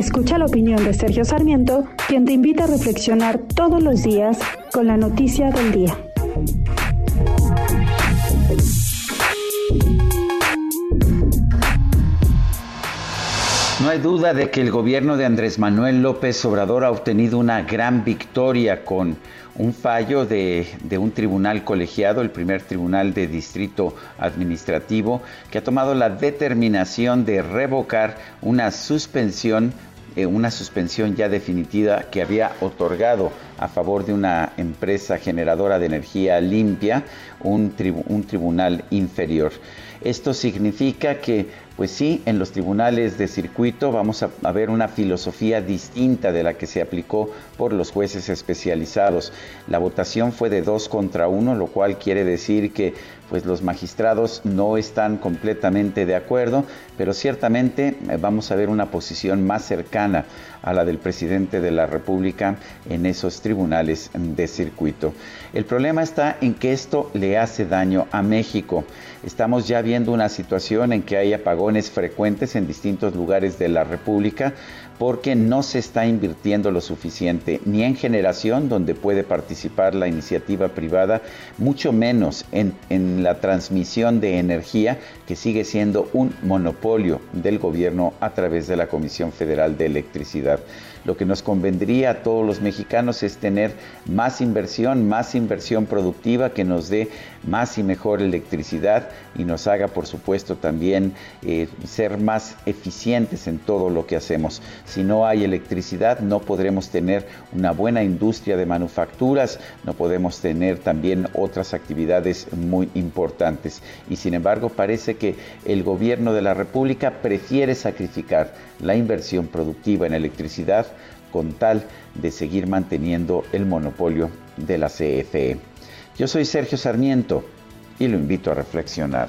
Escucha la opinión de Sergio Sarmiento, quien te invita a reflexionar todos los días con la noticia del día. No hay duda de que el gobierno de Andrés Manuel López Obrador ha obtenido una gran victoria con un fallo de, un tribunal colegiado, el primer tribunal de distrito administrativo, que ha tomado la determinación de revocar una suspensión eh, una suspensión ya definitiva que había otorgado a favor de una empresa generadora de energía limpia un, un tribunal inferior. Esto significa que pues sí, en los tribunales de circuito vamos a, ver una filosofía distinta de la que se aplicó por los jueces especializados. La votación fue de dos contra uno, lo cual quiere decir que pues los magistrados no están completamente de acuerdo, pero ciertamente eh, vamos a ver una posición más cercana a la del presidente de la República en esos tribunales de circuito. El problema está en que esto le hace daño a México. Estamos ya viendo una situación en que hay apagones frecuentes en distintos lugares de la República porque no se está invirtiendo lo suficiente ni en generación donde puede participar la iniciativa privada, mucho menos en, en, la transmisión de energía que sigue siendo un monopolio del gobierno a través de la Comisión Federal de Electricidad. Lo que nos convendría a todos los mexicanos es tener más inversión, más inversión productiva que nos dé más y mejor electricidad y nos haga, por supuesto, también eh, ser más eficientes en todo lo que hacemos. Si no hay electricidad, no podremos tener una buena industria de manufacturas, no podemos tener también otras actividades muy importantes. Y sin embargo, parece que el gobierno de la República prefiere sacrificar la inversión productiva en electricidad con tal de seguir manteniendo el monopolio de la CFE. Yo soy Sergio Sarmiento y lo invito a reflexionar.